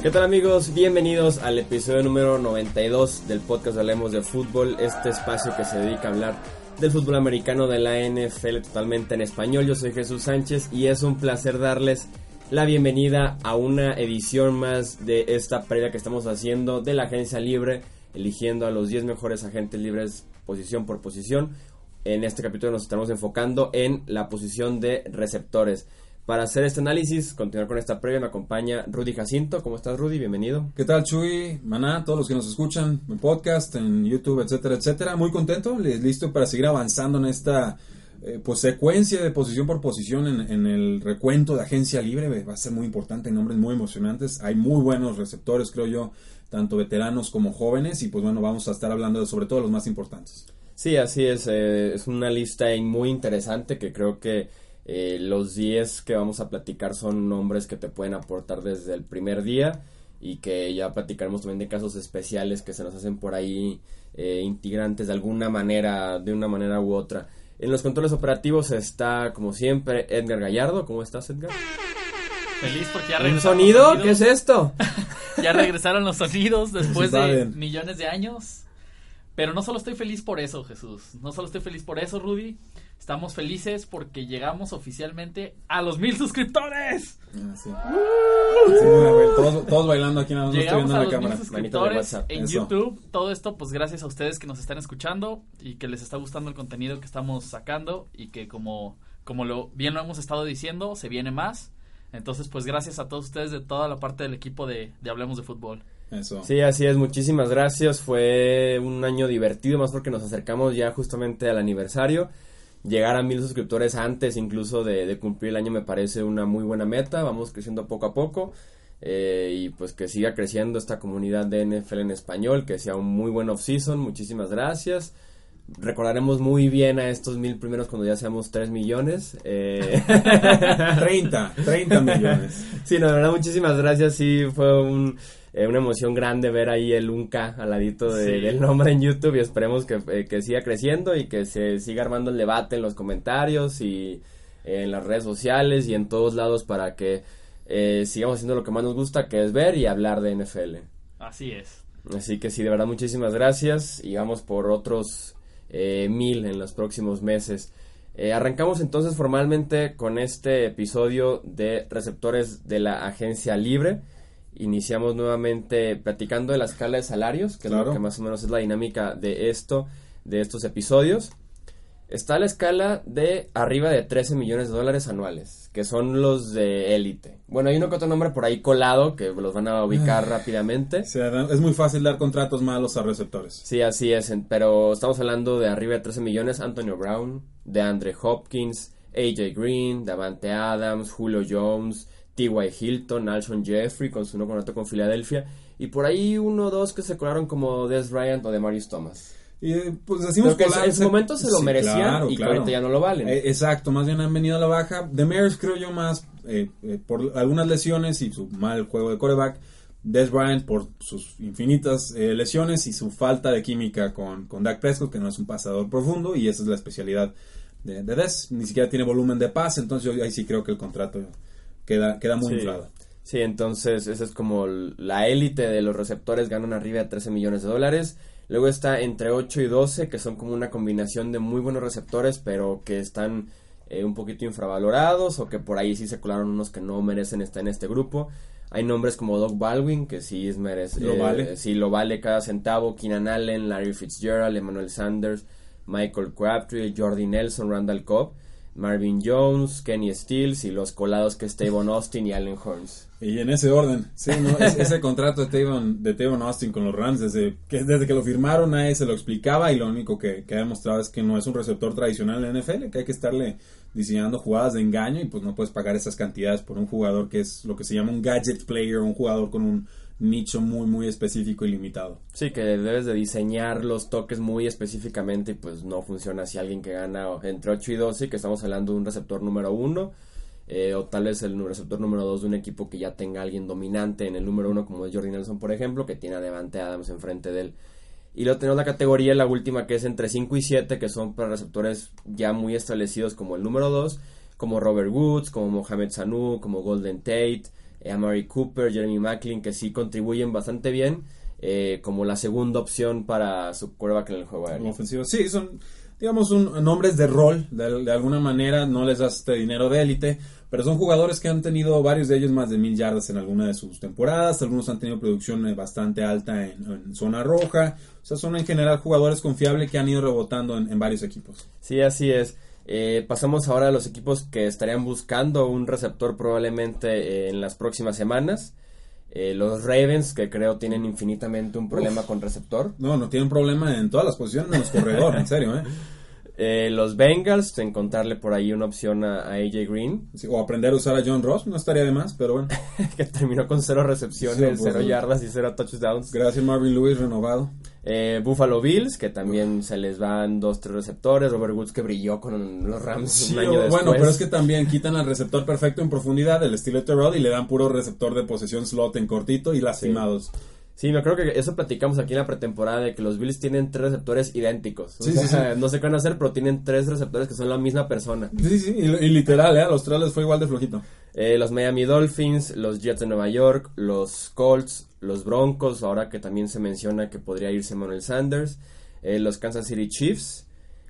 ¿Qué tal amigos? Bienvenidos al episodio número 92 del podcast Hablemos de Fútbol, este espacio que se dedica a hablar del fútbol americano de la NFL totalmente en español. Yo soy Jesús Sánchez y es un placer darles la bienvenida a una edición más de esta previa que estamos haciendo de la agencia libre, eligiendo a los 10 mejores agentes libres posición por posición. En este capítulo nos estamos enfocando en la posición de receptores. Para hacer este análisis, continuar con esta previa, me acompaña Rudy Jacinto. ¿Cómo estás, Rudy? Bienvenido. ¿Qué tal, Chuy? Maná, todos los que nos escuchan en podcast, en YouTube, etcétera, etcétera. Muy contento, listo para seguir avanzando en esta eh, pues secuencia de posición por posición en, en, el recuento de agencia libre. Va a ser muy importante, nombres muy emocionantes. Hay muy buenos receptores, creo yo, tanto veteranos como jóvenes. Y pues bueno, vamos a estar hablando de sobre todo los más importantes. Sí, así es. Eh, es una lista muy interesante que creo que eh, los 10 que vamos a platicar son nombres que te pueden aportar desde el primer día y que ya platicaremos también de casos especiales que se nos hacen por ahí eh, integrantes de alguna manera, de una manera u otra. En los controles operativos está, como siempre, Edgar Gallardo. ¿Cómo estás, Edgar? Feliz porque ya ¿Un sonido? ¿Qué es esto? ya regresaron los sonidos después de millones de años. Pero no solo estoy feliz por eso, Jesús. No solo estoy feliz por eso, Rudy. Estamos felices porque llegamos oficialmente a los mil suscriptores. Ah, sí. todos, bailando aquí, no estoy viendo a la cámara. Mil suscriptores en YouTube. Todo esto, pues gracias a ustedes que nos están escuchando y que les está gustando el contenido que estamos sacando y que como, como lo bien lo hemos estado diciendo, se viene más. Entonces, pues gracias a todos ustedes de toda la parte del equipo de, de Hablemos de Fútbol. Eso. Sí, así es, muchísimas gracias. Fue un año divertido, más porque nos acercamos ya justamente al aniversario llegar a mil suscriptores antes incluso de, cumplir el año me parece una muy buena meta. Vamos creciendo poco a poco. Eh, y pues que siga creciendo esta comunidad de NFL en español, que sea un muy buen off-season. Muchísimas gracias. Recordaremos muy bien a estos mil primeros cuando ya seamos 3 millones. Eh. 30, 30 millones. Sí, no, de verdad, muchísimas gracias. Sí, fue un, eh, una emoción grande ver ahí el Unca al ladito del nombre en YouTube y esperemos que, eh, que, siga creciendo y que se siga armando el debate en los comentarios y en las redes sociales y en todos lados para que eh, sigamos haciendo lo que más nos gusta que es ver y hablar de NFL. Así es. Así que sí, de verdad muchísimas gracias y vamos por otros mil en los próximos meses. arrancamos entonces formalmente con este episodio de receptores de la agencia libre iniciamos nuevamente platicando de la escala de salarios, que es lo que más o menos es la dinámica de esto, de estos episodios. Está la escala de arriba de 13 millones de dólares anuales, que son los de élite. Bueno, hay uno que otro nombre por ahí colado que los van a ubicar rápidamente. es muy fácil dar contratos malos a receptores. Sí, así es, pero estamos hablando de arriba de 13 millones. Antonio Brown, de Andre Hopkins, AJ Green, Davante Adams, Julio Jones, T.Y. Hilton, Alshon Jeffrey con su nuevo contrato con Filadelfia y por ahí uno o dos que se colaron como Des Bryant o de Marius Thomas. Y pues decimos que en su momento se lo merecían y que ahorita ya no lo valen. Eh, exacto, más bien han venido a la baja. De Maris creo yo más eh, eh, por algunas lesiones y su mal juego de coreback. Des Bryant por sus infinitas lesiones y su falta de química con, con Dak Prescott, que no es un pasador profundo y esa es la especialidad de, de Des. Ni siquiera tiene volumen de pase, entonces yo ahí sí creo que el contrato queda, queda muy sí. Sí, entonces esa es como la élite de los receptores, ganan arriba de 13 millones de dólares. Luego está entre 8 y 12, que son como una combinación de muy buenos receptores, pero que están eh, un poquito infravalorados o que por ahí sí se colaron unos que no merecen estar en este grupo. Hay nombres como Doug Baldwin, que sí es merece, lo vale. Eh, sí lo vale cada centavo. Keenan Allen, Larry Fitzgerald, Emmanuel Sanders, Michael Crabtree, Jordi Nelson, Randall Cobb Marvin Jones, Kenny Stills y los colados que es Tavon Austin y Allen Horns. Y en ese orden, sí, ese contrato de Tavon, Austin con los Rams, desde que, desde que lo firmaron nadie se lo explicaba y lo único que, que ha demostrado es que no es un receptor tradicional en NFL, que hay que estarle diseñando jugadas de engaño y pues no puedes pagar esas cantidades por un jugador que es lo que se llama un gadget player, un jugador con un nicho muy muy específico y limitado. Sí, que debes de diseñar los toques muy específicamente y pues no funciona si alguien que gana entre 8 y 12, que estamos hablando de un receptor número 1, eh, o tal vez el receptor número 2 de un equipo que ya tenga alguien dominante en el número 1 como es Jordi Nelson por ejemplo, que tiene a Devante Adams enfrente de él. Y luego tenemos la categoría, la última que es entre 5 y 7, que son para receptores ya muy establecidos como el número 2, como Robert Woods, como Mohamed Sanu, como Golden Tate, eh, Amari Cooper, Jeremy Macklin, que sí contribuyen bastante bien eh, como la segunda opción para su quarterback en el juego aéreo. Ofensivo, sí, son digamos un, nombres de rol, de, alguna manera no les das este dinero de élite, pero son jugadores que han tenido varios de ellos más de mil yardas en alguna de sus temporadas, algunos han tenido producción eh, bastante alta en, zona roja, o sea, son en general jugadores confiables que han ido rebotando en, en varios equipos. Sí, así es. Eh, pasamos ahora a los equipos que estarían buscando un receptor probablemente eh, en las próximas semanas. Eh, los Ravens, que creo tienen infinitamente un problema con receptor. No, no tienen problema en todas las posiciones en los corredores, en serio, ¿eh? Eh, los Bengals, encontrarle por ahí una opción a, AJ Green. o aprender a usar a John Ross, no estaría de más, pero bueno. que terminó con cero recepciones, cero yardas y cero touchdowns. Gracias Marvin Lewis, renovado. Eh, Buffalo Bills, que también se les van dos, tres receptores. Robert Woods, que brilló con los Rams un año después. Bueno, pero es que también quitan al receptor perfecto en profundidad, el estilo de Terrell, y le dan puro receptor de posesión slot en cortito y lastimados. Sí, me creo que eso platicamos aquí en la pretemporada de que los Bills tienen tres receptores idénticos. Sí, sí, No sé qué van a hacer, pero tienen tres receptores que son la misma persona. Sí, sí, y, literal, ¿eh? los tres les fue igual de flojito. Eh, los Miami Dolphins, los Jets de Nueva York, los Colts, los Broncos, ahora que también se menciona que podría irse Manuel Sanders, eh, los Kansas City Chiefs,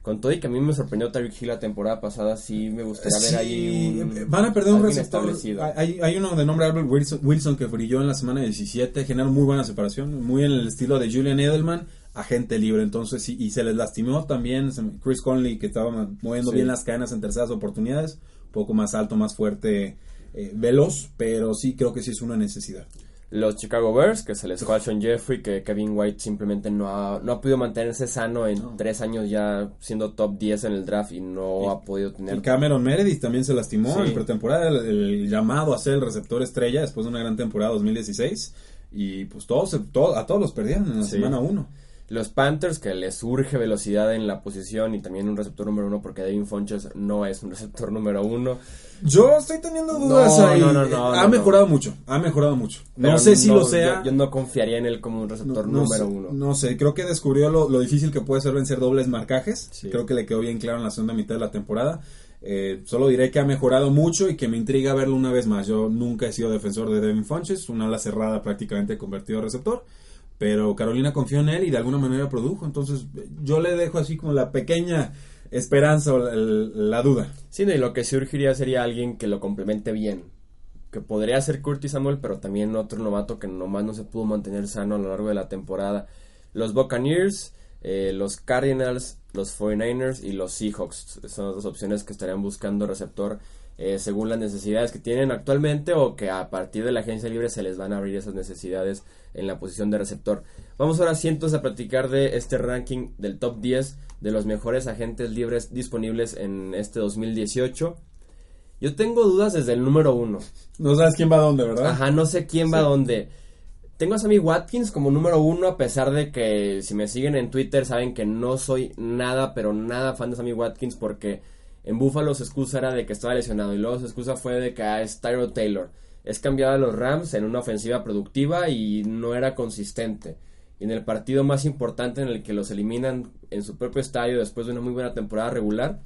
con todo y que a mí me sorprendió Tyreek Hill la temporada pasada, sí me gustaría ver ahí un, Van a perder un receptor. Hay, hay, uno de nombre Albert Wilson, que brilló en la semana 17, generó muy buena separación, muy en el estilo de Julian Edelman, agente libre. Entonces, y, se les lastimó también Chris Conley, que estaba moviendo bien las cadenas en terceras oportunidades, un poco más alto, más fuerte, eh, veloz, pero sí creo que sí es una necesidad los Chicago Bears, que se les fue a Sean Jeffrey, que Kevin White simplemente no ha, no ha podido mantenerse sano en tres años ya siendo top 10 en el draft y no ha podido tener... Y Cameron Meredith también se lastimó en pretemporada, el, llamado a ser el receptor estrella después de una gran temporada 2016 y pues todos, a todos los perdieron en la semana 1. Los Panthers, que les surge velocidad en la posición y también un receptor número uno, porque Devin Funches no es un receptor número uno. Yo estoy teniendo dudas ahí. ha mejorado mucho, ha mejorado mucho. no sé si lo sea. Yo, no confiaría en él como un receptor número uno. No sé, creo que descubrió lo, difícil que puede ser vencer dobles marcajes. Creo que le quedó bien claro en la segunda mitad de la temporada. Eh, solo diré que ha mejorado mucho y que me intriga verlo una vez más. Yo nunca he sido defensor de Devin Funches, una ala cerrada prácticamente convertido a receptor. Pero Carolina confió en él y de alguna manera produjo. Entonces yo le dejo así como la pequeña esperanza o la, duda. Sí, y lo que surgiría sería alguien que lo complemente bien. Que podría ser Curtis Samuel, pero también otro novato que nomás no se pudo mantener sano a lo largo de la temporada. Los Buccaneers, eh, los Cardinals, los 49ers y los Seahawks son las dos opciones que estarían buscando receptor eh, según las necesidades que tienen actualmente o que a partir de la agencia libre se les van a abrir esas necesidades en la posición de receptor. Vamos ahora cientos a platicar de este ranking del top 10 de los mejores agentes libres disponibles en este 2018. Yo tengo dudas desde el número 1. No sabes quién va a dónde, ¿verdad? Ajá, no sé quién va a dónde. Tengo a Sammy Watkins como número uno, a pesar de que si me siguen en Twitter saben que no soy nada, pero nada fan de Sammy Watkins porque en Buffalo su excusa era de que estaba lesionado y luego su excusa fue de que ah, es Tyro Taylor. Es cambiado a los Rams en una ofensiva productiva y no era consistente. Y en el partido más importante en el que los eliminan en su propio estadio después de una muy buena temporada regular,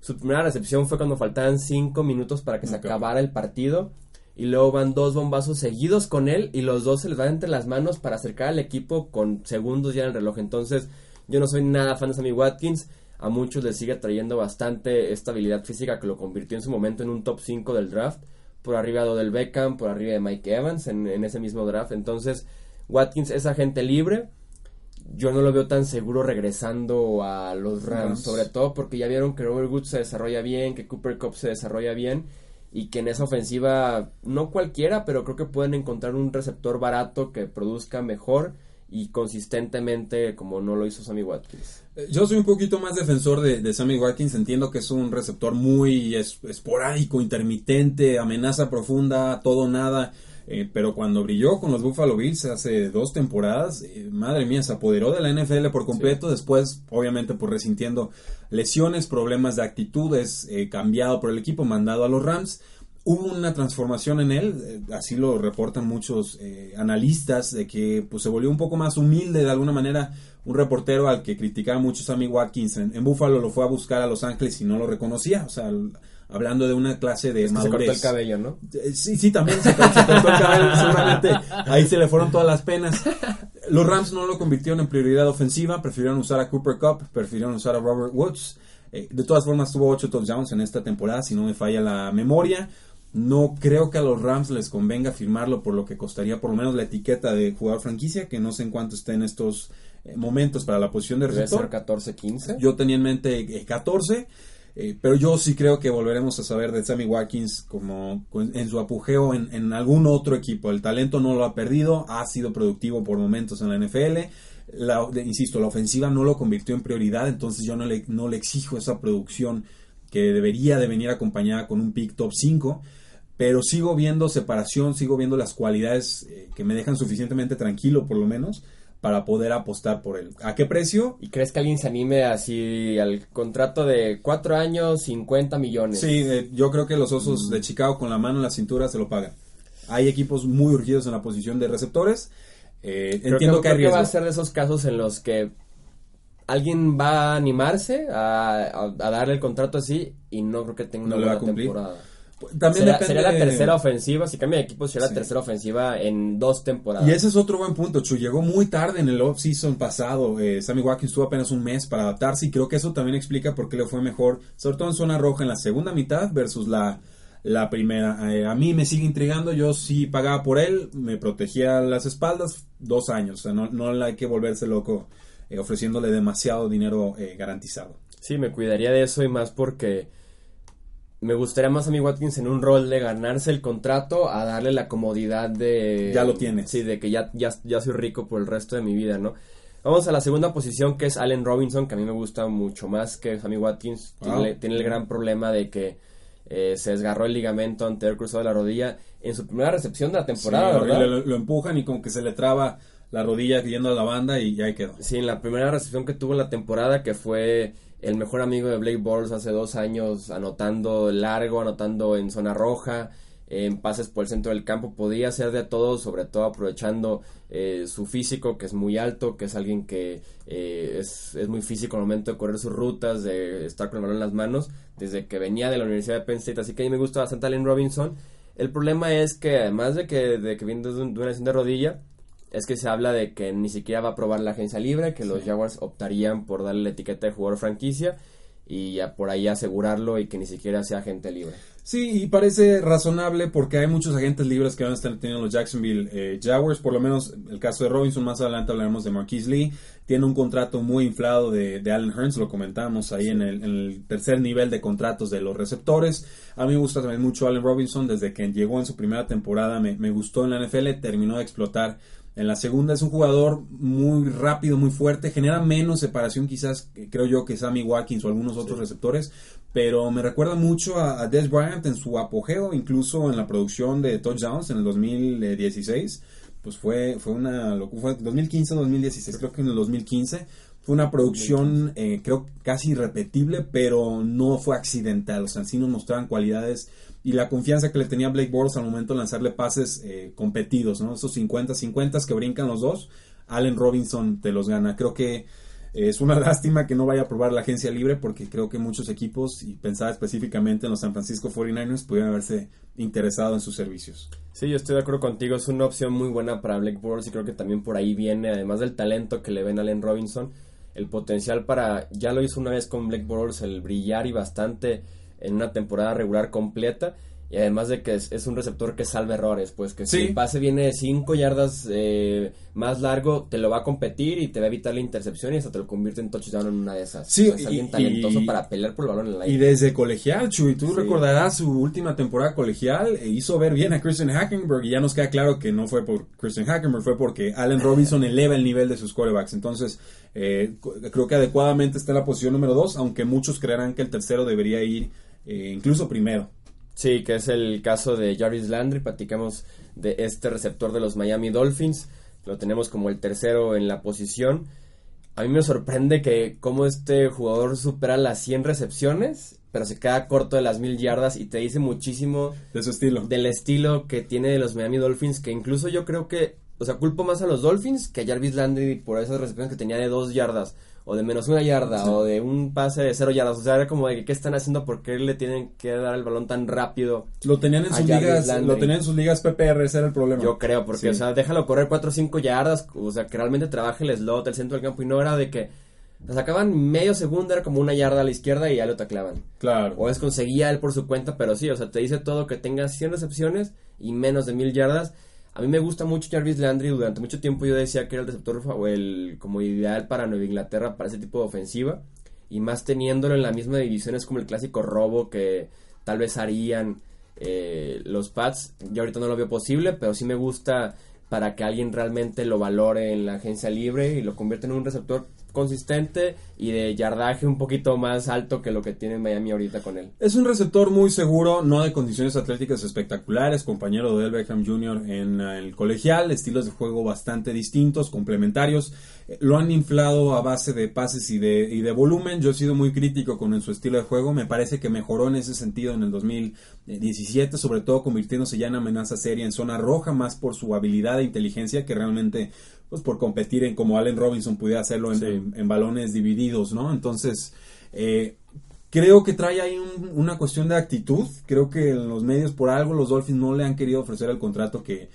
su primera recepción fue cuando faltaban 5 minutos para que se acabara el partido. Y luego van dos bombazos seguidos con él y los dos se les van entre las manos para acercar al equipo con segundos ya en el reloj. Entonces, yo no soy nada fan de Sammy Watkins a muchos les sigue trayendo bastante estabilidad física que lo convirtió en su momento en un top 5 del draft, por arriba de Odell Beckham, por arriba de Mike Evans en, ese mismo draft. Entonces, Watkins es agente libre. Yo no lo veo tan seguro regresando a los Rams, sobre todo porque ya vieron que Robert Woods se desarrolla bien, que Cooper Cup se desarrolla bien y que en esa ofensiva, no cualquiera, pero creo que pueden encontrar un receptor barato que produzca mejor y consistentemente como no lo hizo Sammy Watkins. Eh, yo soy un poquito más defensor de, Sammy Watkins, entiendo que es un receptor muy esporádico, intermitente, amenaza profunda, todo nada. Eh, pero cuando brilló con los Buffalo Bills hace dos temporadas, eh, madre mía, se apoderó de la NFL por completo. Después, obviamente, por pues, resintiendo lesiones, problemas de actitudes, cambiado por el equipo, mandado a los Rams hubo una transformación en él, eh, así lo reportan muchos eh, analistas, de que pues, se volvió un poco más humilde de alguna manera, un reportero al que criticaba mucho Sammy Watkins en, en Buffalo lo fue a buscar a Los Ángeles y no lo reconocía, o sea, hablando de una clase de es Se cortó el cabello, ¿no? Eh, sí, sí, también se, cortó, el cabello, seguramente ahí se le fueron todas las penas. Los Rams no lo convirtieron en prioridad ofensiva, prefirieron usar a Cooper Cup, prefirieron usar a Robert Woods. de todas formas tuvo 8 touchdowns en esta temporada, si no me falla la memoria. No creo que a los Rams les convenga firmarlo por lo que costaría por lo menos la etiqueta de jugador franquicia, que no sé en cuánto esté en estos eh, momentos para la posición de receptor. Debe 14, 15. Yo tenía en mente 14, eh, eh, pero yo sí creo que volveremos a saber de Sammy Watkins como en su apogeo en, algún otro equipo. El talento no lo ha perdido, ha sido productivo por momentos en la NFL. La, insisto, la ofensiva no lo convirtió en prioridad, entonces yo no le, no le exijo esa producción que debería de venir acompañada con un pick top 5 pero sigo viendo separación, sigo viendo las cualidades eh, que me dejan suficientemente tranquilo, por lo menos, para poder apostar por él. ¿A qué precio? ¿Y crees que alguien se anime así al contrato de cuatro años, 50 millones? Sí, eh, yo creo que los Osos de Chicago con la mano en la cintura se lo pagan. Hay equipos muy urgidos en la posición de receptores. Eh, entiendo que, hay va a ser de esos casos en los que alguien va a animarse a, darle el contrato así y no creo que tenga una buena temporada. También sería, la tercera ofensiva, si cambia de equipo sería la tercera ofensiva en dos temporadas. Y ese es otro buen punto, Chu. Llegó muy tarde en el off-season pasado. Eh, Sammy Watkins tuvo apenas un mes para adaptarse y creo que eso también explica por qué le fue mejor, sobre todo en zona roja en la segunda mitad versus la, la primera. Eh, a mí me sigue intrigando, yo sí pagaba por él, me protegía las espaldas dos años, o sea, no, no hay que volverse loco eh, ofreciéndole demasiado dinero garantizado. Sí, me cuidaría de eso y más porque me gustaría más a mi Watkins en un rol de ganarse el contrato a darle la comodidad de... Ya lo tienes. Sí, de que ya, ya, ya soy rico por el resto de mi vida, ¿no? Vamos a la segunda posición que es Allen Robinson, que a mí me gusta mucho más que Sammy Watkins. Tiene, el gran problema de que eh, se desgarró el ligamento anterior cruzado de la rodilla en su primera recepción de la temporada, Lo, lo, empujan y como que se le traba la rodilla yendo a la banda y ya ahí quedó. Sí, en la primera recepción que tuvo en la temporada, que fue el mejor amigo de Blake Bortles hace dos años anotando largo, anotando en zona roja, en pases por el centro del campo, podía ser de todo, sobre todo aprovechando eh, su físico, que es muy alto, que es alguien que eh, es, es, muy físico al momento de correr sus rutas, de estar con el balón en las manos, desde que venía de la Universidad de Penn State, así que a mí me gusta bastante Allen Robinson. El problema es que además de que, de que viene de, una lesión de rodilla, es que se habla de que ni siquiera va a probar la agencia libre, que los Jaguars optarían por darle la etiqueta de jugador franquicia y ya por ahí asegurarlo y que ni siquiera sea agente libre. Sí, y parece razonable porque hay muchos agentes libres que van a estar teniendo los Jacksonville eh, Jaguars, por lo menos el caso de Robinson, más adelante hablaremos de Marquise Lee, tiene un contrato muy inflado de, de Allen Hearns, lo comentamos ahí en, el, tercer nivel de contratos de los receptores. A mí me gusta también mucho Allen Robinson, desde que llegó en su primera temporada me, me gustó en la NFL, terminó de explotar en la segunda es un jugador muy rápido, muy fuerte, genera menos separación quizás, creo yo, que Sammy Watkins o algunos otros receptores, pero me recuerda mucho a, Des Bryant en su apogeo, incluso en la producción de touchdowns en el 2016, pues fue, fue una, lo fue 2015, 2016, creo que en el 2015 fue una producción, eh, creo, casi irrepetible, pero no fue accidental, o sea, sí nos mostraban cualidades y la confianza que le tenía Blake Bortles al momento de lanzarle pases eh, competidos, ¿no? Esos 50-50 que brincan los dos, Allen Robinson te los gana. Creo que es una lástima que no vaya a probar la agencia libre porque creo que muchos equipos, y pensaba específicamente en los San Francisco 49ers, pudieran haberse interesado en sus servicios. Sí, yo estoy de acuerdo contigo, es una opción muy buena para Blake Bortles y creo que también por ahí viene, además del talento que le ven a Allen Robinson, el potencial para, ya lo hizo una vez con Blake Bortles, el brillar y bastante en una temporada regular completa y además de que es, un receptor que salva errores, pues que si el pase viene de 5 yardas eh, más largo, te lo va a competir y te va a evitar la intercepción y hasta te lo convierte en touchdown en una de esas. Sí, es alguien talentoso para pelear por el balón en el aire. Y desde colegial, Chuy, tú recordarás su última temporada colegial, e hizo ver bien a Christian Hackenberg y ya nos queda claro que no fue por Christian Hackenberg, fue porque Allen Robinson eleva el nivel de sus quarterbacks. Entonces, eh, creo que adecuadamente está en la posición número 2, aunque muchos creerán que el tercero debería ir eh, incluso primero. Sí, que es el caso de Jarvis Landry. Platicamos de este receptor de los Miami Dolphins. Lo tenemos como el tercero en la posición. A mí me sorprende que como este jugador supera las 100 recepciones, pero se queda corto de las mil yardas y te dice muchísimo de su estilo. Del estilo que tiene de los Miami Dolphins, que incluso yo creo que, o sea, culpo más a los Dolphins que a Jarvis Landry por esas recepciones que tenía de dos yardas o de menos una yarda, o de un pase de cero yardas. O sea, era como de qué están haciendo, por qué le tienen que dar el balón tan rápido. Lo tenían en sus ligas, lo tenían en sus ligas PPR, ese era el problema. Yo creo, porque, o sea, déjalo correr 4 o 5 yardas, o sea, que realmente trabaje el slot, el centro del campo, y no era de que la sacaban medio segundo, era como una yarda a la izquierda y ya lo taclaban. Claro. O es conseguía él por su cuenta, pero sí, o sea, te dice todo que tengas 100 recepciones y menos de mil yardas a mí me gusta mucho Jarvis Landry. Durante mucho tiempo yo decía que era el receptor o el como ideal para Nueva Inglaterra para ese tipo de ofensiva. Y más teniéndolo en la misma división es como el clásico robo que tal vez harían eh, los Pats. Yo ahorita no lo veo posible, pero sí me gusta para que alguien realmente lo valore en la agencia libre y lo convierta en un receptor consistente y de yardaje un poquito más alto que lo que tiene Miami ahorita con él. Es un receptor muy seguro, no de condiciones atléticas espectaculares, compañero de Del Beckham Jr. en el colegial, estilos de juego bastante distintos, complementarios. Eh, lo han inflado a base de pases y de, y de volumen. Yo he sido muy crítico con su estilo de juego. Me parece que mejoró en ese sentido en el 2017, sobre todo convirtiéndose ya en amenaza seria en zona roja, más por su habilidad e inteligencia que realmente pues por competir en como Allen Robinson pudiera hacerlo en, balones divididos, ¿no? Entonces, eh, creo que trae ahí una cuestión de actitud. Creo que en los medios, por algo, los Dolphins no le han querido ofrecer el contrato que,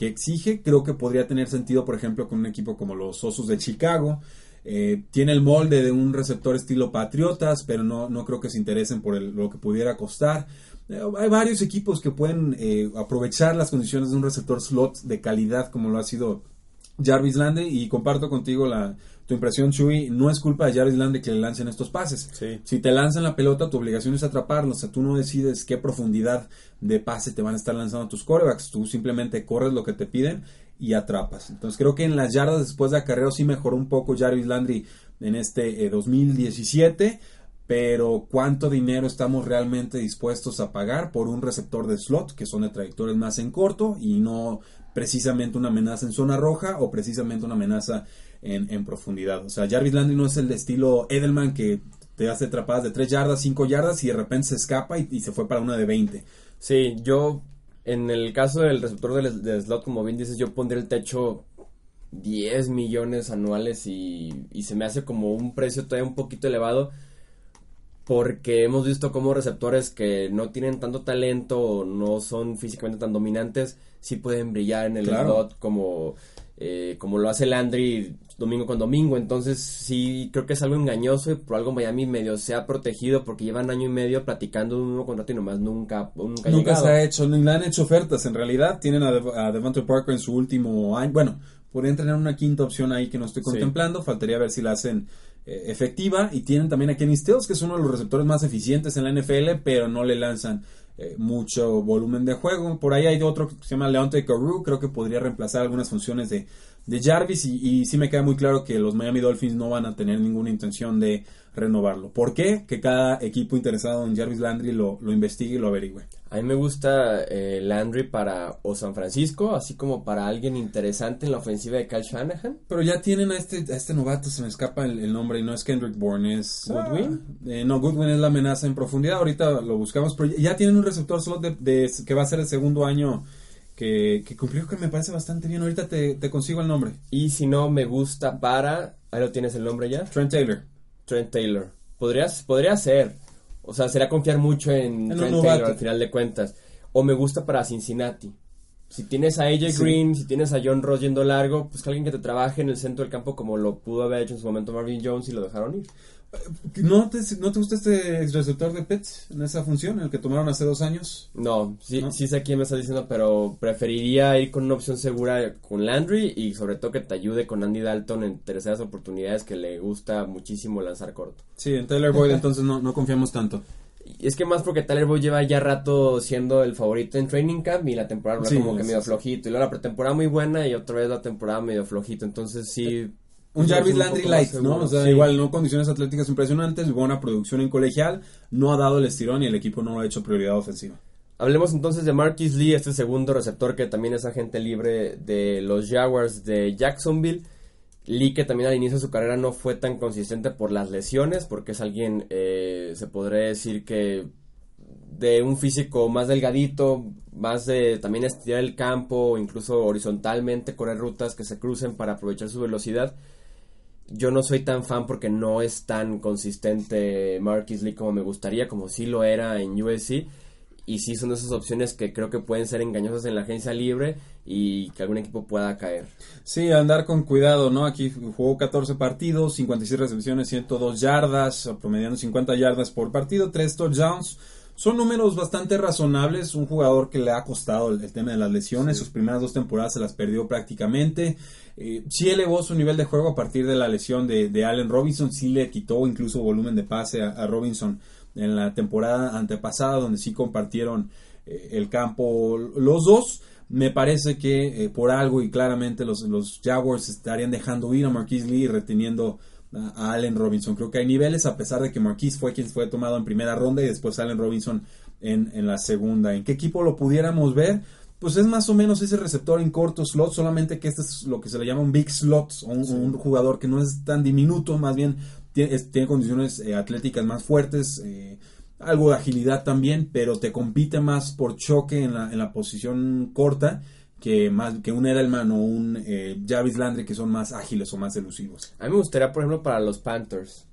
exige. Creo que podría tener sentido, por ejemplo, con un equipo como los Osos de Chicago. Eh, tiene el molde de un receptor estilo Patriotas, pero no, no creo que se interesen por lo que pudiera costar. Eh, hay varios equipos que pueden aprovechar las condiciones de un receptor slot de calidad como lo ha sido Jarvis Lande y comparto contigo la, tu impresión, Chuy, no es culpa de Jarvis Lande que le lancen estos pases. Si te lanzan la pelota, tu obligación es atraparlo. O sea, tú no decides qué profundidad de pase te van a estar lanzando tus corebacks. Tú simplemente corres lo que te piden y atrapas. Entonces creo que en las yardas después de acarreo sí mejoró un poco Jarvis Landry en este 2017. Eh, pero ¿cuánto dinero estamos realmente dispuestos a pagar por un receptor de slot que son de trayectorias más en corto y no precisamente una amenaza en zona roja o precisamente una amenaza en, profundidad. O sea, Jarvis Landry no es el estilo Edelman que te hace atrapadas de 3 yardas, 5 yardas y de repente se escapa y, se fue para una de 20. Sí, yo en el caso del receptor de, slot, como bien dices, yo pondría el techo 10 millones anuales y, y se me hace como un precio todavía un poquito elevado porque hemos visto como receptores que no tienen tanto talento o no son físicamente tan dominantes, sí pueden brillar en el slot como, eh, como lo hace Landry domingo con domingo. Entonces sí creo que es algo engañoso y por algo Miami medio se ha protegido porque llevan año y medio platicando de un nuevo contrato y nomás nunca Nunca, nunca se ha hecho, le han hecho ofertas en realidad. Tienen a, Devontae Parker en su último año. Bueno, podrían tener una quinta opción ahí que no estoy contemplando. Faltaría ver si la hacen eh, efectiva y tienen también a Kenny Stills, que es uno de los receptores más eficientes en la NFL, pero no le lanzan eh, mucho volumen de juego. Por ahí hay otro que se llama Leonte Carew, creo que podría reemplazar algunas funciones de, de Jarvis y, y, sí me queda muy claro que los Miami Dolphins no van a tener ninguna intención de renovarlo. ¿Por qué? Que cada equipo interesado en Jarvis Landry lo, lo investigue y lo averigüe. A mí me gusta eh, Landry para o San Francisco, así como para alguien interesante en la ofensiva de Kyle Shanahan. Pero ya tienen a este, a este novato, se me escapa el, nombre, y no es Kendrick Bourne, es... ¿Goodwin? Eh, no, Goodwin es la amenaza en profundidad, ahorita lo buscamos, pero ya tienen un receptor slot de, que va a ser el segundo año que, que, cumplió que me parece bastante bien. Ahorita te, te, consigo el nombre. Y si no, me gusta para. Ahí lo tienes el nombre ya. Trent Taylor. Trent Taylor. Podrías, podría ser. O sea, sería confiar mucho en, Trent Taylor al final de cuentas. O me gusta para Cincinnati. Si tienes a AJ Green, si tienes a John Ross yendo largo, pues que alguien que te trabaje en el centro del campo como lo pudo haber hecho en su momento Marvin Jones y lo dejaron ir. ¿No te, ¿No te gusta este receptor de Pets en esa función, el que tomaron hace dos años? No, sí, sí sé quién me está diciendo, pero preferiría ir con una opción segura con Landry y sobre todo que te ayude con Andy Dalton en terceras oportunidades que le gusta muchísimo lanzar corto. Sí, en Taylor Boyd entonces no, no confiamos tanto. Es que más porque Tyler Boyd lleva ya rato siendo el favorito en Training Camp y la temporada como que medio flojito. Y luego la pretemporada muy buena y otra vez la temporada medio flojito. Entonces sí un Jarvis Landry Light, ¿no? O sea, igual, no condiciones atléticas impresionantes, buena producción en colegial, no ha dado el estirón y el equipo no lo ha hecho prioridad ofensiva. Hablemos entonces de Marquis Lee, este segundo receptor que también es agente libre de los Jaguars de Jacksonville. Lee que también al inicio de su carrera no fue tan consistente por las lesiones, porque es alguien, eh, se podría decir que de un físico más delgadito, más de también estirar el campo, incluso horizontalmente correr rutas que se crucen para aprovechar su velocidad yo no soy tan fan porque no es tan consistente Marquis Lee como me gustaría, como sí lo era en USC. Y sí son esas opciones que creo que pueden ser engañosas en la agencia libre y que algún equipo pueda caer. Sí, andar con cuidado, ¿no? Aquí jugó 14 partidos, 56 recepciones, 102 yardas, promediando 50 yardas por partido, 3 touchdowns. Son números bastante razonables. Un jugador que le ha costado el, tema de las lesiones. Sus primeras dos temporadas se las perdió prácticamente. Eh, sí elevó su nivel de juego a partir de la lesión de, Allen Robinson. Sí le quitó incluso volumen de pase a, Robinson en la temporada antepasada, donde sí compartieron eh, el campo los dos. Me parece que eh, por algo y claramente los, los Jaguars estarían dejando ir a Marquise Lee y reteniendo a Allen Robinson. Creo que hay niveles, a pesar de que Marquise fue quien fue tomado en primera ronda y después Allen Robinson en, en, la segunda. ¿En qué equipo lo pudiéramos ver? Pues es más o menos ese receptor en corto slot, solamente que este es lo que se le llama un big slot, o un, jugador que no es tan diminuto, más bien tiene, tiene condiciones eh, atléticas más fuertes, eh, algo de agilidad también, pero te compite más por choque en la, en la posición corta que más que un Edelman o un eh, Jarvis Landry que son más ágiles o más elusivos. A mí me gustaría, por ejemplo, para los Panthers.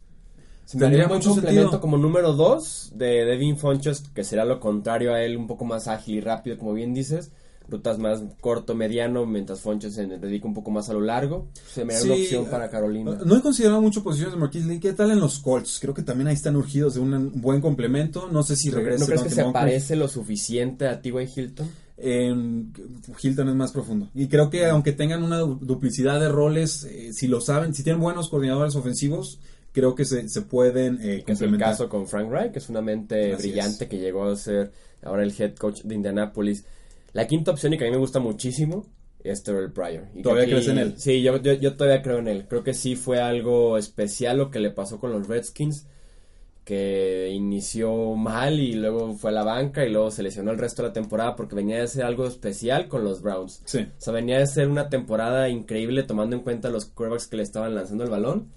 Se me haría mucho complemento como número 2 de Devin Fonches, que será lo contrario a él, un poco más ágil y rápido, como bien dices. Rutas más corto, mediano, mientras Fonches se dedica un poco más a lo largo. Se me da una opción para Carolina. No he considerado mucho posiciones de Marquis Lee. ¿Qué tal en los Colts? Creo que también ahí están urgidos de un buen complemento. No sé si regresa. ¿No crees que se parece lo suficiente a T.Y. Hilton? Hilton es más profundo. Y creo que aunque tengan una duplicidad de roles, eh, si lo saben, si tienen buenos coordinadores ofensivos, creo que se, pueden eh, Es el caso con Frank Wright, que es una mente brillante que llegó a ser ahora el head coach de Indianapolis. La quinta opción y que a mí me gusta muchísimo es Terrell Pryor. ¿Todavía crees en él? Sí, yo, yo todavía creo en él. Creo que sí fue algo especial lo que le pasó con los Redskins que inició mal y luego fue a la banca y luego se lesionó el resto de la temporada porque venía de ser algo especial con los Browns. Sí. O sea, venía de ser una temporada increíble tomando en cuenta los quarterbacks que le estaban lanzando el balón.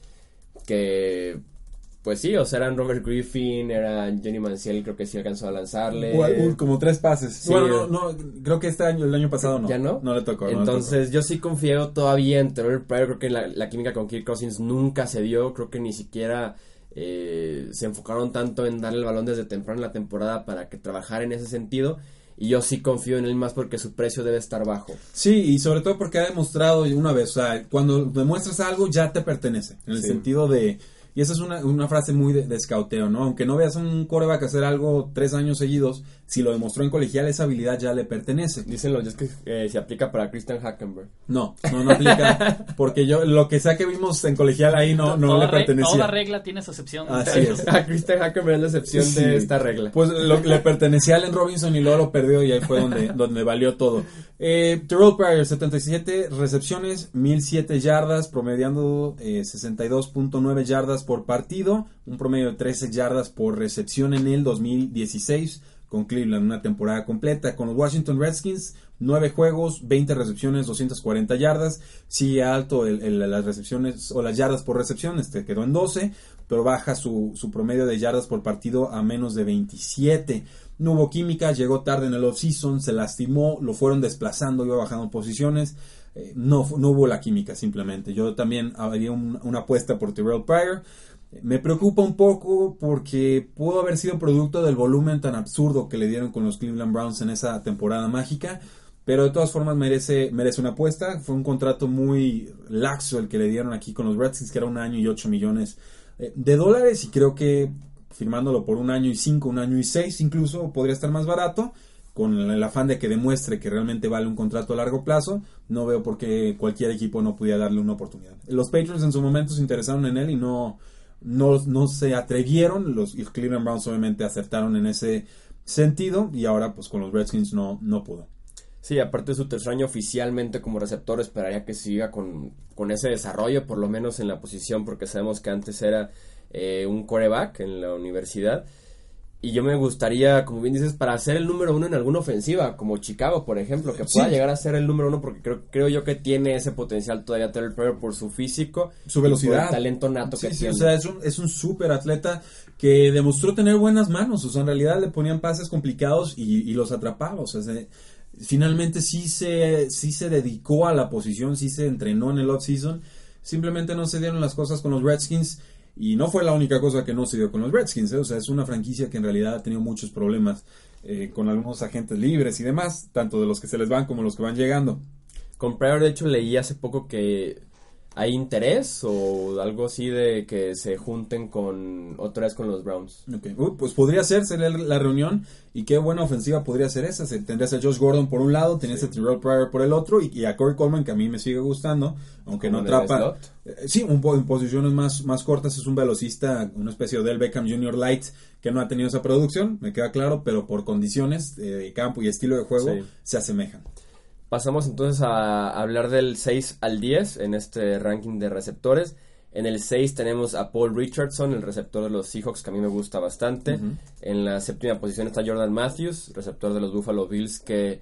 Que, pues sí, o sea, eran Robert Griffin, era Johnny Manciel, creo que sí alcanzó a lanzarle. como tres pases. bueno, no, creo que este año, el año pasado no. ¿Ya no? No le tocó. Entonces, yo sí confío todavía en Trevor Pryor. Creo que la, la química con Kirk Cousins nunca se dio. Creo que ni siquiera eh, se enfocaron tanto en darle el balón desde temprano en la temporada para que trabajara en ese sentido. Y yo sí confío en él más porque su precio debe estar bajo. Sí, y sobre todo porque ha demostrado una vez, o sea, cuando demuestras algo ya te pertenece. En el sentido de y esa es una, una frase muy de, escauteo, ¿no? Aunque no veas a un coreback hacer algo tres años seguidos, si lo demostró en colegial, esa habilidad ya le pertenece. Dicen los que eh, se aplica para Christian Hackenberg. No, no, no aplica. porque yo, lo que sea que vimos en colegial ahí no, no le pertenecía. Toda regla tiene su excepción. Así es. a Christian Hackenberg es la excepción de esta regla. Pues lo, le pertenecía a Allen Robinson y luego lo perdió y ahí fue donde, donde valió todo. Eh, Terrell Pryor, 77 recepciones, 1007 yardas, promediando eh, 62.9 yardas por partido, un promedio de 13 yardas por recepción en el 2016 con Cleveland, una temporada completa. Con los Washington Redskins, 9 juegos, 20 recepciones, 240 yardas. Sigue alto el, las recepciones o las yardas por recepción, este quedó en 12, pero baja su, su promedio de yardas por partido a menos de 27. No hubo química, llegó tarde en el offseason, se lastimó, lo fueron desplazando, iba bajando posiciones. Eh, no, no hubo la química simplemente. Yo también haría una apuesta por Tyrell Pryor. Me preocupa un poco porque pudo haber sido producto del volumen tan absurdo que le dieron con los Cleveland Browns en esa temporada mágica, pero de todas formas merece, merece una apuesta. Fue un contrato muy laxo el que le dieron aquí con los Redskins, que era un año y 8 millones eh, de dólares, y creo que firmándolo por un año y 5, un año y 6 incluso, podría estar más barato con el afán de que demuestre que realmente vale un contrato a largo plazo, no veo por qué cualquier equipo no pudiera darle una oportunidad. Los Patriots en su momento se interesaron en él y no, no, no se atrevieron, los, Cleveland Browns obviamente acertaron en ese sentido y ahora pues con los Redskins no, no pudo. Sí, aparte de su tercer año oficialmente como receptor, esperaría que siga con, con ese desarrollo, por lo menos en la posición, porque sabemos que antes era eh, un coreback en la universidad. Y yo me gustaría, como bien dices, para ser el número uno en alguna ofensiva, como Chicago, por ejemplo, que pueda llegar a ser el número uno, porque creo, creo yo que tiene ese potencial todavía Terrell Pryor por su físico, su velocidad, el talento nato que tiene. O sea, es un, es un súper atleta que demostró tener buenas manos, o sea, en realidad le ponían pases complicados y, los atrapaba, o sea, finalmente sí se, sí se dedicó a la posición, sí se entrenó en el off-season, simplemente no se dieron las cosas con los Redskins y no fue la única cosa que no se dio con los Redskins, ¿eh? o sea, es una franquicia que en realidad ha tenido muchos problemas eh, con algunos agentes libres y demás, tanto de los que se les van como los que van llegando. Con Pryor, de hecho, leí hace poco que ¿Hay interés o algo así de que se junten con otra vez con los Browns? Okay. Uh, pues podría ser, sería la reunión y qué buena ofensiva podría ser esa. Tendrías a Josh Gordon por un lado, tenías a Terrell Pryor por el otro y, a Corey Coleman que a mí me sigue gustando, aunque no atrapa. Eh, sí, un en posiciones más, más cortas es un velocista, una especie de Beckham Jr. Light que no ha tenido esa producción, me queda claro, pero por condiciones de campo y estilo de juego se asemejan. Pasamos entonces a hablar del 6 al 10 en este ranking de receptores. En el 6 tenemos a Paul Richardson, el receptor de los Seahawks, que a mí me gusta bastante. En la séptima posición está Jordan Matthews, receptor de los Buffalo Bills, que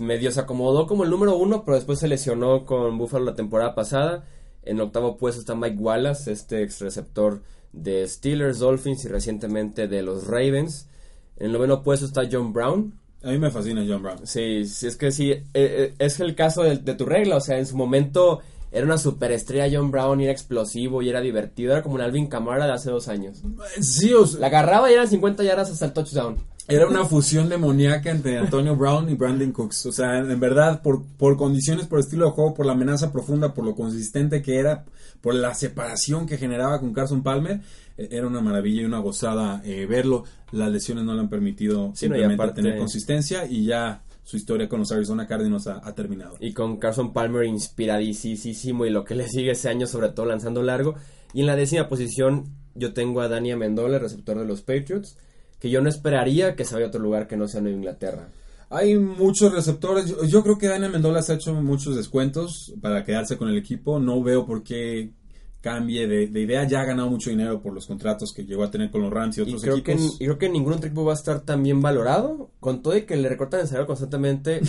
medio se acomodó como el número uno, pero después se lesionó con Buffalo la temporada pasada. En el octavo puesto está Mike Wallace, este ex receptor de Steelers, Dolphins y recientemente de los Ravens. En el noveno puesto está John Brown, a mí me fascina John Brown. Sí, sí, es que sí, eh, eh, es el caso de, tu regla, o sea, en su momento era una superestrella John Brown y era explosivo y era divertido, era como un Alvin Kamara de hace dos años. Sí, o La agarraba y eran 50 yardas hasta el touchdown. Era una fusión demoníaca entre Antonio Brown y Brandon Cooks. O sea, en verdad, por, por condiciones, por estilo de juego, por la amenaza profunda, por lo consistente que era, por la separación que generaba con Carson Palmer, e, era una maravilla y una gozada eh, verlo. Las lesiones no le han permitido simplemente tener consistencia y ya su historia con los Arizona Cardinals ha, ha, terminado. Y con Carson Palmer inspiradísimo y lo que le sigue ese año, sobre todo lanzando largo. Y en la décima posición yo tengo a Dani Amendola, receptor de los Patriots que yo no esperaría que se vaya a otro lugar que no sea Nueva Inglaterra. Hay muchos receptores. Yo, creo que Daniel Mendola se ha hecho muchos descuentos para quedarse con el equipo. No veo por qué cambie de, idea. Ya ha ganado mucho dinero por los contratos que llegó a tener con los Rams y otros creo equipos. Que, y creo que ningún otro equipo va a estar tan bien valorado. Con todo y que le recortan el salario constantemente.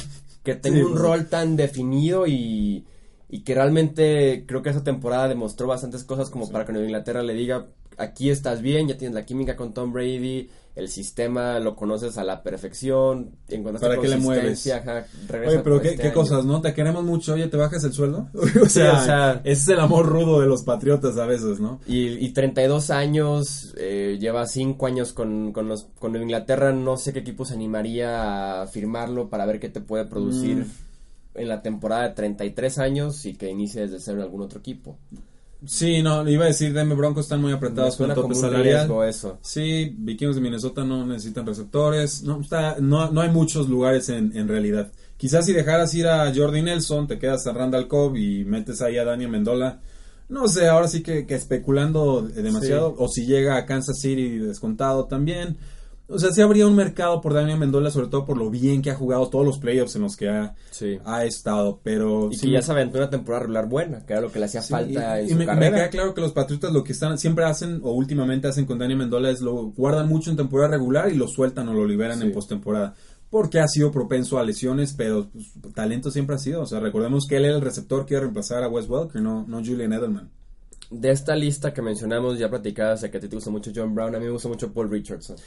que tenga un pues. rol tan definido y, y, que realmente creo que esa temporada demostró bastantes cosas como para que Nueva Inglaterra le diga aquí estás bien, ya tienes la química con Tom Brady el sistema lo conoces a la perfección, ¿Para qué le mueves? Oye, pero qué, este cosas, ¿no? Te queremos mucho, oye, ¿te bajas el sueldo? o, sea, ese es el amor rudo de los patriotas a veces, ¿no? Y, y 32 años, eh, lleva 5 años con, con, los, con Inglaterra, no sé qué equipo se animaría a firmarlo para ver qué te puede producir mm. En la temporada de 33 años y que inicie desde cero en algún otro equipo. Sí, no, iba a decir, Denver Broncos están muy apretados con el tope salarial. Eso. Sí, Vikingos de Minnesota no necesitan receptores. No, está, no, no hay muchos lugares en, en realidad. Quizás si dejaras ir a Jordi Nelson, te quedas a Randall Cobb y metes ahí a Daniel Mendola. No sé, ahora sí que, que especulando demasiado. O si llega a Kansas City descontado también. O sea, sí habría un mercado por Daniel Mendola, sobre todo por lo bien que ha jugado todos los playoffs en los que ha, ha estado. Pero y que ya se aventó una temporada regular buena, que era lo que le hacía falta y, en su me, me, queda claro que los Patriotas lo que están siempre hacen, o últimamente hacen con Daniel Mendola, es lo guardan mucho en temporada regular y lo sueltan o lo liberan en postemporada. Porque ha sido propenso a lesiones, pero pues, talento siempre ha sido. O sea, recordemos que él era el receptor que iba a reemplazar a Wes Welker, no, no Julian Edelman de esta lista que mencionamos ya platicadas, sé que a ti te gusta mucho John Brown, a mí me gusta mucho Paul Richardson.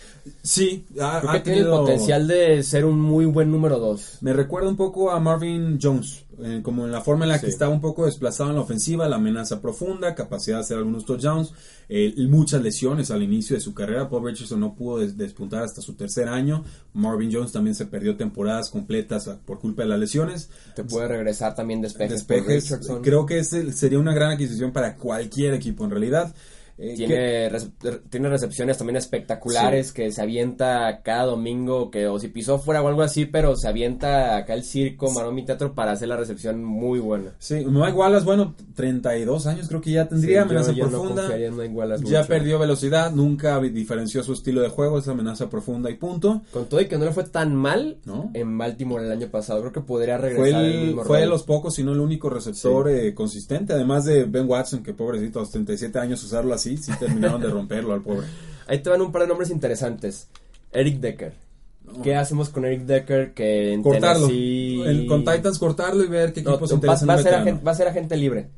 Sí, ha, tiene el potencial de ser un muy buen número dos. Me recuerda un poco a Marvin Jones, eh, como en la forma en la que estaba un poco desplazado en la ofensiva, la amenaza profunda, capacidad de hacer algunos touchdowns, eh, muchas lesiones al inicio de su carrera. Paul Richardson no pudo despuntar hasta su tercer año. Marvin Jones también se perdió temporadas completas por culpa de las lesiones. Te puede regresar también despejes. Creo que ese sería una gran adquisición para cualquier equipo en realidad. Eh, tiene, tiene recepciones también espectaculares que se avienta cada domingo, que o si pisó fuera o algo así, pero se avienta acá el circo, marón y teatro para hacer la recepción muy buena. Sí, Mike Wallace, bueno, 32 años creo que ya tendría, amenaza profunda. ya perdió velocidad, nunca diferenció su estilo de juego, esa amenaza profunda y punto. Con todo y que no le fue tan mal en Baltimore el año pasado, creo que podría regresar. Fue, fue de los pocos, si no el único receptor eh, consistente, además de Ben Watson, que pobrecito a los 37 años usarlo así sí, sí terminaron de romperlo al pobre. Ahí te van un par de nombres interesantes. Eric Decker. ¿Qué hacemos con Eric Decker? Que en cortarlo. con Titans cortarlo y ver qué equipos no, va, va, a ser agente, va a ser agente libre.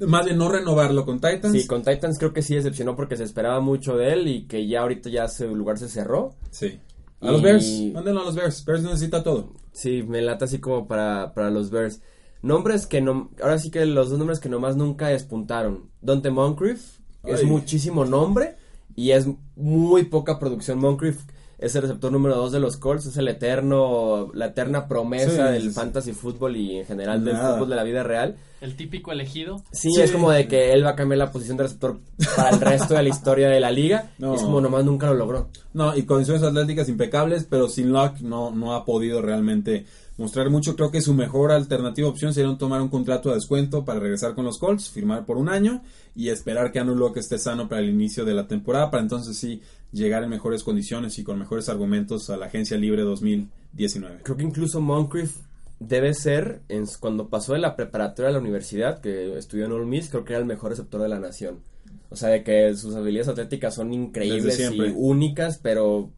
Más de no renovarlo con Titans. Sí, con Titans creo que sí decepcionó porque se esperaba mucho de él y que ya ahorita ya su lugar se cerró. Sí. A los Bears, mándenlo a los Bears. Bears necesita todo. Sí, me lata así como para, para los Bears. Nombres que no. Ahora sí que los dos nombres que nomás nunca despuntaron. Dante Moncrief es muchísimo nombre y es muy poca producción. Moncrief es el receptor número 2 de los Colts, es el eterno, la eterna promesa del fantasy fútbol y en general del fútbol de la vida real. El típico elegido. Sí, es como de que él va a cambiar la posición de receptor para el resto de la historia de la liga. es como nomás nunca lo logró. No, y condiciones atléticas impecables, pero sin luck no, no ha podido realmente mostrar mucho. Creo que su mejor alternativa opción sería tomar un contrato de descuento para regresar con los Colts, firmar por un año y esperar que Andrew que esté sano para el inicio de la temporada, para entonces sí llegar en mejores condiciones y con mejores argumentos a la agencia libre 2019. Creo que incluso Moncrief debe ser, en, cuando pasó de la preparatoria a la universidad, que estudió en Ole Miss, creo que era el mejor receptor de la nación. O sea, de que sus habilidades atléticas son increíbles y únicas, pero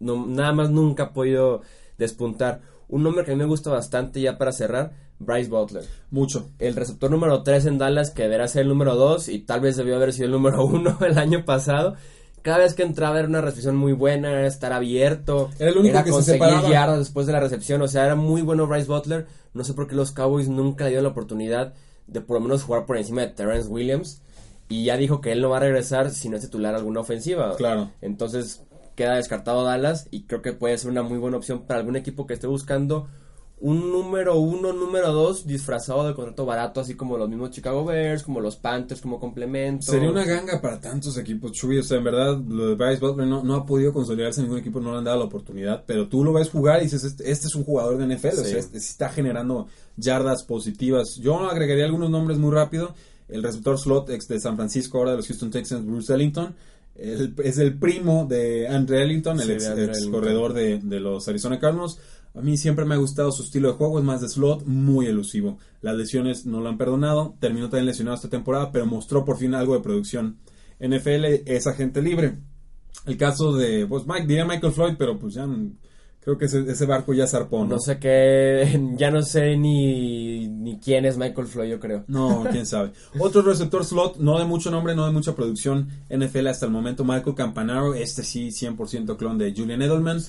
no, nada más nunca ha podido despuntar. Un nombre que a mí me gusta bastante ya para cerrar, Bryce Butler. Mucho. El receptor número 3 en Dallas, que deberá ser el número 2 y tal vez debió haber sido el número 1 el año pasado. Cada vez que entraba era una recepción muy buena, estar abierto. Era el único que se yardas después de la recepción. O sea, era muy bueno Bryce Butler. No sé por qué los Cowboys nunca le dieron la oportunidad de por lo menos jugar por encima de Terrence Williams. Y ya dijo que él no va a regresar si no es titular alguna ofensiva. Claro. Entonces, queda descartado Dallas y creo que puede ser una muy buena opción para algún equipo que esté buscando un número uno, número dos disfrazado de contrato barato, así como los mismos Chicago Bears, como los Panthers como complemento. Sería una ganga para tantos equipos, Chuy. O sea, en verdad, lo de Bryce Butler no, ha podido consolidarse en ningún equipo, no le han dado la oportunidad. Pero tú lo ves jugar y dices, este, este es un jugador de NFL, o sea, este está generando yardas positivas. Yo agregaría algunos nombres muy rápido. El receptor slot ex de San Francisco, ahora de los Houston Texans, Bruce Ellington es el primo de Andre Ellington, el ex, corredor de, los Arizona Cardinals. A mí siempre me ha gustado su estilo de juego, es más de slot, muy elusivo. Las lesiones no lo han perdonado, terminó también lesionado esta temporada, pero mostró por fin algo de producción. NFL es agente libre. El caso de, pues Mike, diría Michael Floyd, pero pues ya Creo que ese, barco ya zarpó, ¿no? sé qué, ya no sé ni, ni quién es Michael Floyd, yo creo. No, quién sabe. Otro receptor slot, no de mucho nombre, no de mucha producción, NFL hasta el momento, Michael Campanaro, este sí, 100% clon de Julian Edelman.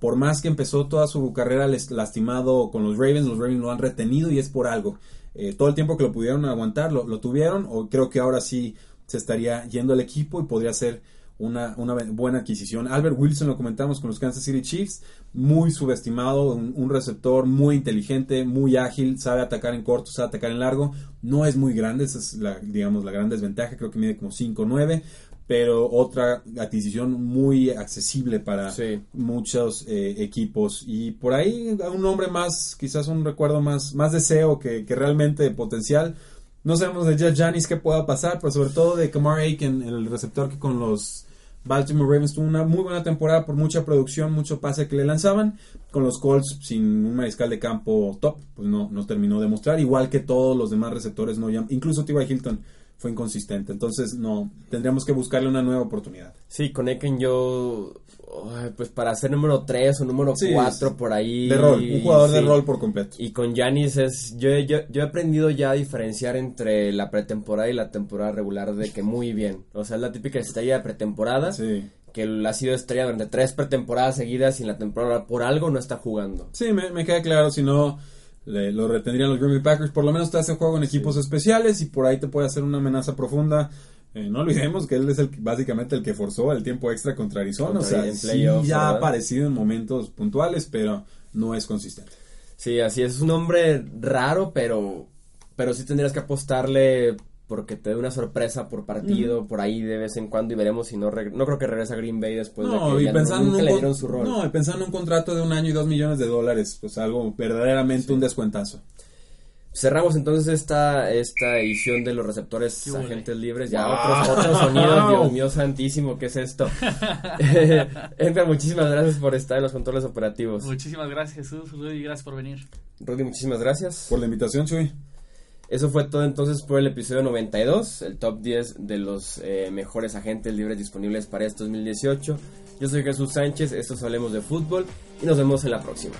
Por más que empezó toda su carrera lastimado con los Ravens, los Ravens lo han retenido y es por algo. Eh, todo el tiempo que lo pudieron aguantar, lo, lo tuvieron, o creo que ahora sí se estaría yendo el equipo y podría ser una, una, buena adquisición. Albert Wilson lo comentamos con los Kansas City Chiefs, muy subestimado, un, receptor muy inteligente, muy ágil, sabe atacar en corto, sabe atacar en largo, no es muy grande, esa es la, digamos, la gran desventaja, creo que mide como 5'9", pero otra adquisición muy accesible para muchos eh, equipos. Y por ahí un nombre más, quizás un recuerdo más, más deseo que, que realmente potencial, no sabemos de Janis qué pueda pasar, pero sobre todo de Kamar Aiken, el receptor que con los Baltimore Ravens tuvo una muy buena temporada por mucha producción, mucho pase que le lanzaban. Con los Colts, sin un mariscal de campo top, pues no, no terminó de mostrar. Igual que todos los demás receptores, no incluso T.Y. Hilton fue inconsistente. Entonces, no, tendríamos que buscarle una nueva oportunidad. Sí, con Eken yo, pues para ser número 3 o número 4 por ahí. De rol, un jugador de rol por completo. Y con Yanis es, yo, yo, yo, he aprendido ya a diferenciar entre la pretemporada y la temporada regular de que muy bien. O sea, es la típica estrella de pretemporada. Sí que ha sido estrella durante tres pretemporadas seguidas y en la temporada por algo no está jugando. Sí, me, me queda claro, si no lo retendrían los Green Bay Packers. Por lo menos te hace juego en equipos especiales y por ahí te puede hacer una amenaza profunda. Eh, no olvidemos que él es el básicamente el que forzó el tiempo extra contra Arizona. o sea, sí ya ha aparecido en momentos puntuales, pero no es consistente. Sí, así es. Es un hombre raro, pero, pero sí tendrías que apostarle porque te dé una sorpresa por partido, por ahí de vez en cuando y veremos si no no creo que regrese a Green Bay después de que y pensando nunca en un, le dieron su rol. No, y pensando en un contrato de un año y dos millones de dólares, pues algo verdaderamente un descuentazo. Cerramos entonces esta, esta edición de los receptores agentes libres. Ya otros, otros sonidos, Dios mío santísimo, ¿qué es esto? Edgar, muchísimas gracias por estar en los controles operativos. Muchísimas gracias, Jesús. Rudy, gracias por venir. Rudy, muchísimas gracias. Por la invitación, Chuy. Eso fue todo entonces por el episodio 92, el top 10 de los eh, mejores agentes libres disponibles para este 2018. Yo soy Jesús Sánchez, esto Hablemos de Fútbol y nos vemos en la próxima.